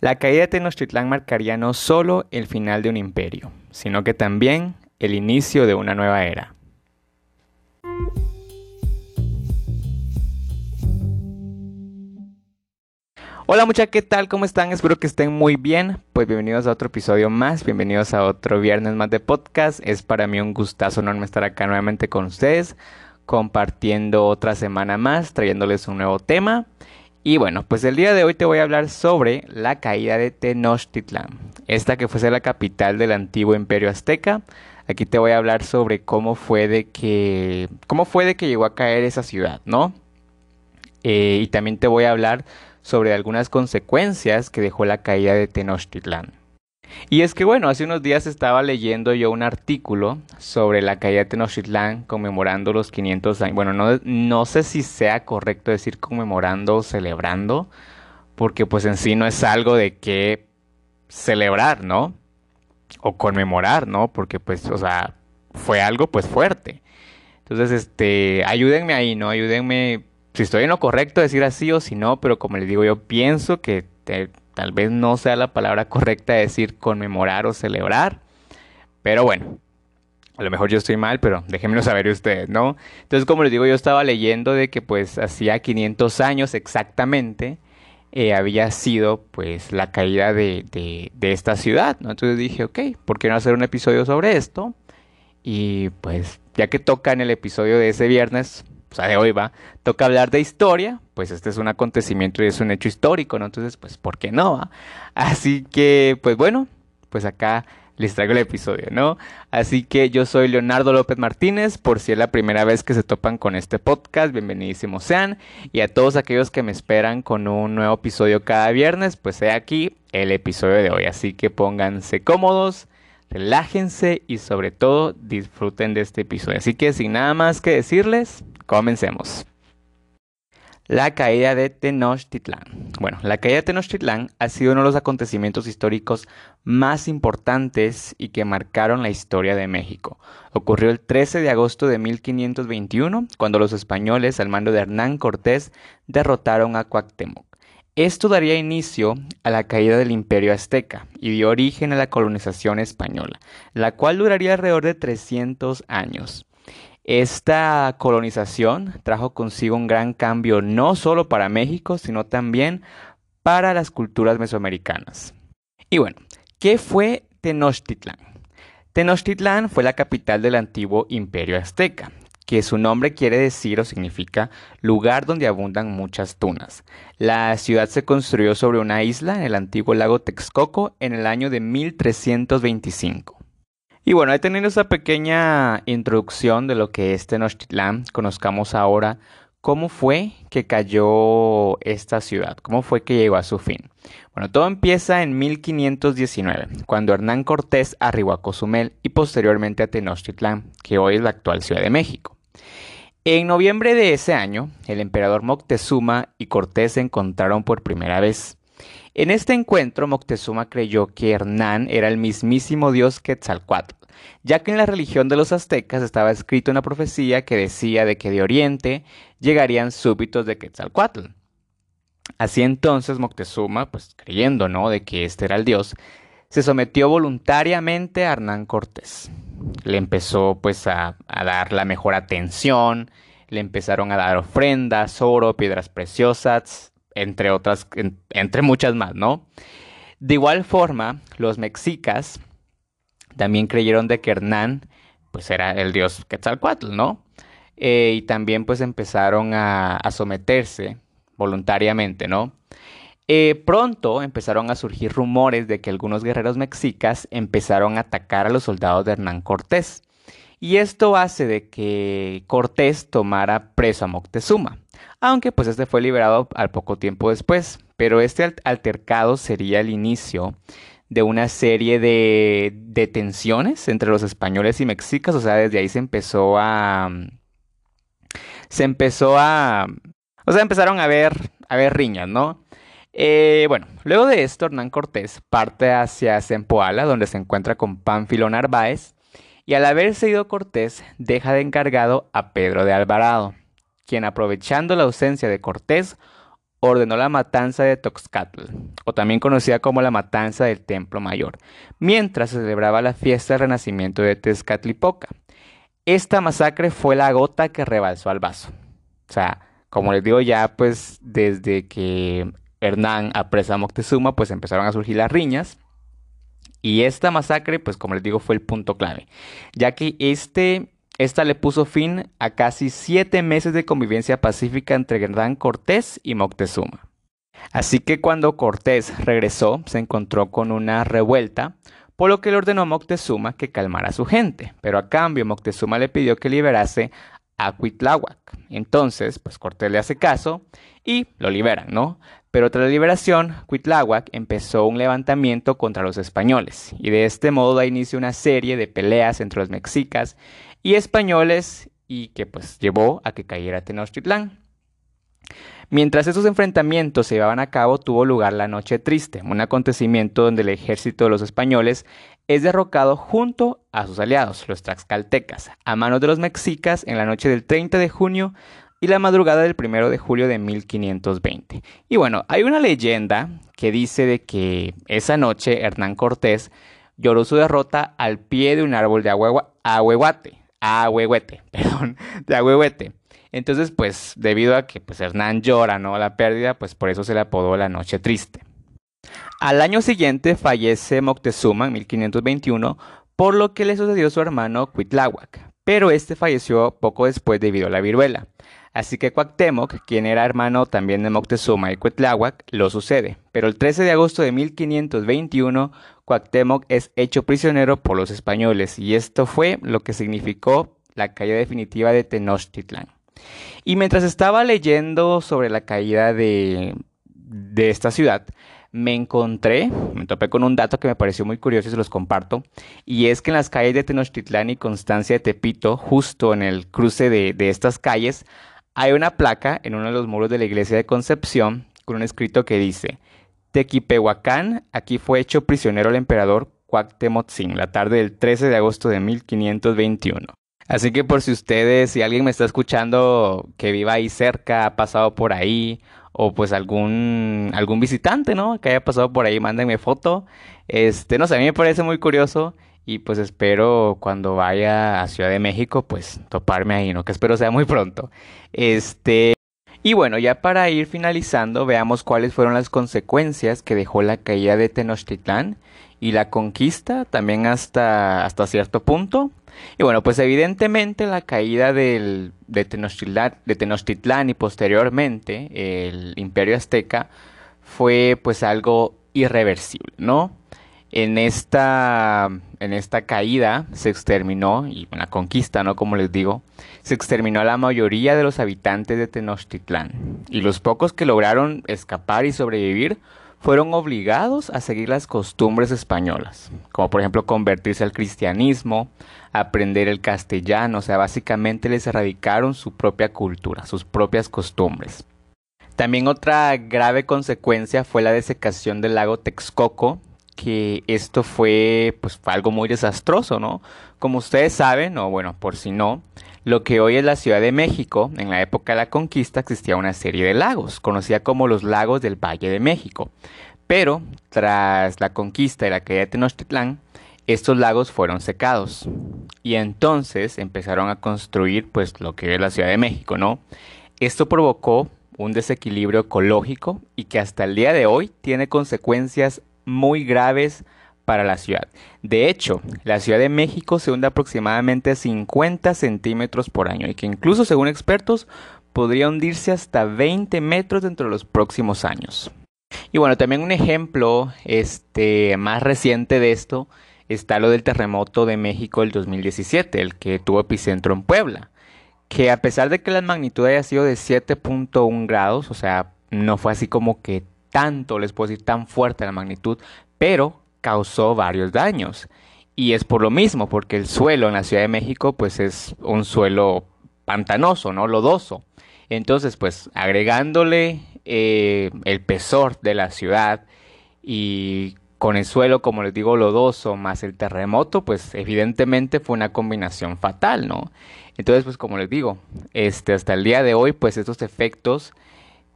La caída de Tenochtitlán marcaría no solo el final de un imperio, sino que también el inicio de una nueva era. Hola muchachos, ¿qué tal? ¿Cómo están? Espero que estén muy bien. Pues bienvenidos a otro episodio más, bienvenidos a otro viernes más de podcast. Es para mí un gustazo enorme estar acá nuevamente con ustedes, compartiendo otra semana más, trayéndoles un nuevo tema. Y bueno, pues el día de hoy te voy a hablar sobre la caída de Tenochtitlán, esta que fuese la capital del antiguo imperio azteca. Aquí te voy a hablar sobre cómo fue de que, cómo fue de que llegó a caer esa ciudad, ¿no? Eh, y también te voy a hablar sobre algunas consecuencias que dejó la caída de Tenochtitlán. Y es que bueno, hace unos días estaba leyendo yo un artículo sobre la caída de Tenochtitlán conmemorando los 500 años. Bueno, no, no sé si sea correcto decir conmemorando o celebrando, porque pues en sí no es algo de que celebrar, ¿no? O conmemorar, ¿no? Porque pues, o sea, fue algo pues fuerte. Entonces, este, ayúdenme ahí, ¿no? Ayúdenme si estoy en lo correcto decir así o si no, pero como les digo, yo pienso que tal vez no sea la palabra correcta decir conmemorar o celebrar. Pero bueno, a lo mejor yo estoy mal, pero déjenmelo saber ustedes, ¿no? Entonces, como les digo, yo estaba leyendo de que pues hacía 500 años exactamente eh, había sido pues la caída de, de, esta ciudad, ¿no? Entonces dije, ok, ¿por qué no hacer un episodio sobre esto? Y pues ya que toca en el episodio de ese viernes, o sea, de hoy va, toca hablar de historia, pues este es un acontecimiento y es un hecho histórico, ¿no? Entonces, pues, ¿por qué no? Así que, pues bueno, pues acá les traigo el episodio, ¿no? Así que yo soy Leonardo López Martínez, por si es la primera vez que se topan con este podcast, bienvenidísimos sean, y a todos aquellos que me esperan con un nuevo episodio cada viernes, pues he aquí el episodio de hoy, así que pónganse cómodos, relájense y sobre todo disfruten de este episodio. Así que sin nada más que decirles, Comencemos. La caída de Tenochtitlán. Bueno, la caída de Tenochtitlán ha sido uno de los acontecimientos históricos más importantes y que marcaron la historia de México. Ocurrió el 13 de agosto de 1521, cuando los españoles, al mando de Hernán Cortés, derrotaron a Cuauhtémoc. Esto daría inicio a la caída del imperio azteca y dio origen a la colonización española, la cual duraría alrededor de 300 años. Esta colonización trajo consigo un gran cambio no solo para México, sino también para las culturas mesoamericanas. Y bueno, ¿qué fue Tenochtitlán? Tenochtitlán fue la capital del antiguo imperio azteca, que su nombre quiere decir o significa lugar donde abundan muchas tunas. La ciudad se construyó sobre una isla en el antiguo lago Texcoco en el año de 1325. Y bueno, he tenido esa pequeña introducción de lo que es Tenochtitlán. Conozcamos ahora cómo fue que cayó esta ciudad, cómo fue que llegó a su fin. Bueno, todo empieza en 1519, cuando Hernán Cortés arribó a Cozumel y posteriormente a Tenochtitlán, que hoy es la actual Ciudad de México. En noviembre de ese año, el emperador Moctezuma y Cortés se encontraron por primera vez. En este encuentro Moctezuma creyó que Hernán era el mismísimo dios Quetzalcoatl, ya que en la religión de los aztecas estaba escrito una profecía que decía de que de oriente llegarían súbitos de Quetzalcoatl. Así entonces Moctezuma, pues creyendo, ¿no?, de que este era el dios, se sometió voluntariamente a Hernán Cortés. Le empezó pues a, a dar la mejor atención, le empezaron a dar ofrendas, oro, piedras preciosas, entre otras, entre muchas más, ¿no? De igual forma, los mexicas también creyeron de que Hernán, pues era el dios Quetzalcoatl, ¿no? Eh, y también pues empezaron a, someterse voluntariamente, ¿no? Eh, pronto empezaron a surgir rumores de que algunos guerreros mexicas empezaron a atacar a los soldados de Hernán Cortés. Y esto hace de que Cortés tomara preso a Moctezuma aunque pues este fue liberado al poco tiempo después. Pero este altercado sería el inicio de una serie de, detenciones entre los españoles y mexicas, o sea, desde ahí se empezó a... Se empezó a... O sea, empezaron a ver, a ver riñas, ¿no? Eh, bueno, luego de esto, Hernán Cortés parte hacia Zempoala, donde se encuentra con Pánfilo Narváez, y al haberse ido Cortés, deja de encargado a Pedro de Alvarado quien aprovechando la ausencia de Cortés, ordenó la matanza de Toxcatl, o también conocida como la matanza del Templo Mayor, mientras se celebraba la fiesta del renacimiento de Tezcatlipoca. Esta masacre fue la gota que rebalsó al vaso. O sea, como les digo ya, pues desde que Hernán apresa a Moctezuma, pues empezaron a surgir las riñas. Y esta masacre, pues como les digo, fue el punto clave, ya que este esta le puso fin a casi siete meses de convivencia pacífica entre Hernán Cortés y Moctezuma. Así que cuando Cortés regresó, se encontró con una revuelta, por lo que le ordenó a Moctezuma que calmara a su gente, pero a cambio Moctezuma le pidió que liberase a Cuitláhuac. Entonces, pues Cortés le hace caso y lo liberan, ¿no? Pero tras la liberación, Cuitláhuac empezó un levantamiento contra los españoles, y de este modo da inicio una serie de peleas entre los mexicas y españoles y que pues llevó a que cayera Tenochtitlán. Mientras esos enfrentamientos se llevaban a cabo, tuvo lugar la Noche Triste, un acontecimiento donde el ejército de los españoles es derrocado junto a sus aliados, los Tlaxcaltecas, a manos de los mexicas en la noche del 30 de junio y la madrugada del 1 de julio de 1520. Y bueno, hay una leyenda que dice de que esa noche Hernán Cortés lloró su derrota al pie de un árbol de ahuehuate, ahuehuete, perdón, de ahuehuete. Entonces, pues, debido a que pues, Hernán llora, ¿no? La pérdida, pues por eso se le apodó la noche triste. Al año siguiente fallece Moctezuma en 1521, por lo que le sucedió su hermano Cuitláhuac, pero este falleció poco después debido a la viruela. Así que Cuauhtémoc, quien era hermano también de Moctezuma y Cuitláhuac, lo sucede. Pero el 13 de agosto de 1521, Cuauhtémoc es hecho prisionero por los españoles y esto fue lo que significó la caída definitiva de Tenochtitlán. Y mientras estaba leyendo sobre la caída de, de esta ciudad, me encontré, me topé con un dato que me pareció muy curioso y se los comparto, y es que en las calles de Tenochtitlán y Constancia de Tepito, justo en el cruce de, de estas calles, hay una placa en uno de los muros de la iglesia de Concepción con un escrito que dice, Tequipehuacán, aquí fue hecho prisionero el emperador Cuauhtémoc la tarde del 13 de agosto de 1521. Así que por si ustedes, si alguien me está escuchando que viva ahí cerca, ha pasado por ahí, o pues algún, algún visitante, ¿no? Que haya pasado por ahí, mándenme foto. Este, no sé, a mí me parece muy curioso y pues espero cuando vaya a Ciudad de México, pues toparme ahí, ¿no? Que espero sea muy pronto. Este, y bueno, ya para ir finalizando, veamos cuáles fueron las consecuencias que dejó la caída de Tenochtitlán y la conquista también hasta, hasta cierto punto. Y bueno, pues evidentemente la caída del, de, Tenochtitlán, de Tenochtitlán y posteriormente el imperio azteca fue pues algo irreversible, ¿no? En esta, en esta caída se exterminó, y la conquista, ¿no? Como les digo, se exterminó a la mayoría de los habitantes de Tenochtitlán. Y los pocos que lograron escapar y sobrevivir fueron obligados a seguir las costumbres españolas, como por ejemplo convertirse al cristianismo, aprender el castellano, o sea, básicamente les erradicaron su propia cultura, sus propias costumbres. También otra grave consecuencia fue la desecación del lago Texcoco, que esto fue pues fue algo muy desastroso, ¿no? Como ustedes saben, o bueno, por si no, lo que hoy es la Ciudad de México, en la época de la conquista existía una serie de lagos, conocida como los lagos del Valle de México. Pero tras la conquista y la caída de Tenochtitlán, estos lagos fueron secados y entonces empezaron a construir pues lo que es la Ciudad de México, ¿no? Esto provocó un desequilibrio ecológico y que hasta el día de hoy tiene consecuencias muy graves para la ciudad. De hecho, la Ciudad de México se hunde aproximadamente 50 centímetros por año y que incluso según expertos podría hundirse hasta 20 metros dentro de los próximos años. Y bueno, también un ejemplo este, más reciente de esto está lo del terremoto de México del 2017, el que tuvo epicentro en Puebla, que a pesar de que la magnitud haya sido de 7.1 grados, o sea, no fue así como que tanto, les puedo decir, tan fuerte la magnitud, pero causó varios daños. Y es por lo mismo, porque el suelo en la Ciudad de México, pues es un suelo pantanoso, ¿no? Lodoso. Entonces, pues agregándole eh, el pesor de la ciudad y con el suelo, como les digo, lodoso, más el terremoto, pues evidentemente fue una combinación fatal, ¿no? Entonces, pues como les digo, este, hasta el día de hoy, pues estos efectos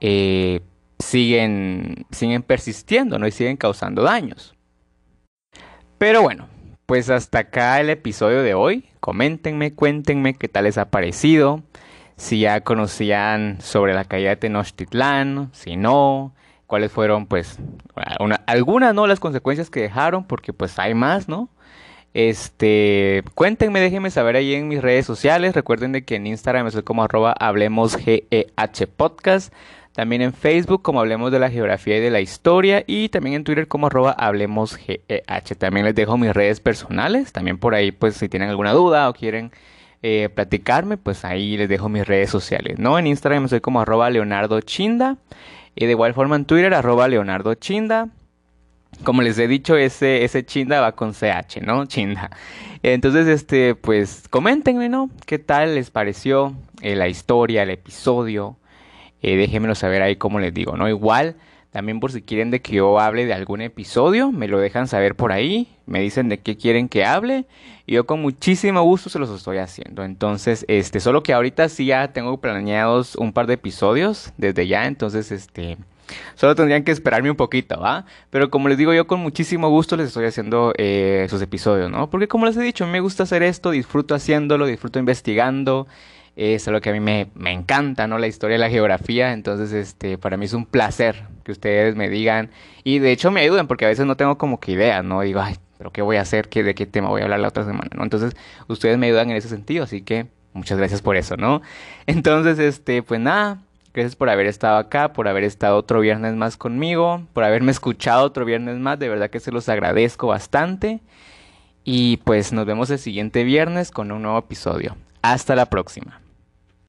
eh, siguen, siguen persistiendo, ¿no? Y siguen causando daños. Pero bueno, pues hasta acá el episodio de hoy. Coméntenme, cuéntenme qué tal les ha parecido. Si ya conocían sobre la caída de Tenochtitlán, si no, cuáles fueron pues algunas no las consecuencias que dejaron, porque pues hay más, ¿no? Este, cuéntenme, déjenme saber ahí en mis redes sociales. Recuerden de que en Instagram soy como arroba hablemos GEH podcast. También en Facebook como Hablemos de la Geografía y de la Historia. Y también en Twitter como arroba Hablemos GEH. También les dejo mis redes personales. También por ahí, pues si tienen alguna duda o quieren eh, platicarme, pues ahí les dejo mis redes sociales. ¿no? En Instagram soy como arroba Leonardo Chinda. Y de igual forma en Twitter arroba Leonardo Chinda. Como les he dicho, ese, ese Chinda va con CH, ¿no? Chinda. Entonces, este, pues, coméntenme, ¿no? ¿Qué tal les pareció eh, la historia, el episodio? Eh, déjenmelo saber ahí como les digo, ¿no? Igual, también por si quieren de que yo hable de algún episodio, me lo dejan saber por ahí, me dicen de qué quieren que hable y yo con muchísimo gusto se los estoy haciendo. Entonces, este, solo que ahorita sí ya tengo planeados un par de episodios desde ya, entonces, este... Solo tendrían que esperarme un poquito, ¿va? Pero como les digo, yo con muchísimo gusto les estoy haciendo eh, sus episodios, ¿no? Porque como les he dicho, me gusta hacer esto, disfruto haciéndolo, disfruto investigando es algo que a mí me, me, encanta, ¿no? La historia y la geografía, entonces, este, para mí es un placer que ustedes me digan y de hecho me ayuden porque a veces no tengo como que ideas, ¿no? Digo, ay, pero ¿qué voy a hacer? ¿Qué, ¿De qué tema voy a hablar la otra semana, ¿no? Entonces, ustedes me ayudan en ese sentido, así que muchas gracias por eso, ¿no? Entonces, este, pues nada, gracias por haber estado acá, por haber estado otro viernes más conmigo, por haberme escuchado otro viernes más, de verdad que se los agradezco bastante. Y pues nos vemos el siguiente viernes con un nuevo episodio. Hasta la próxima.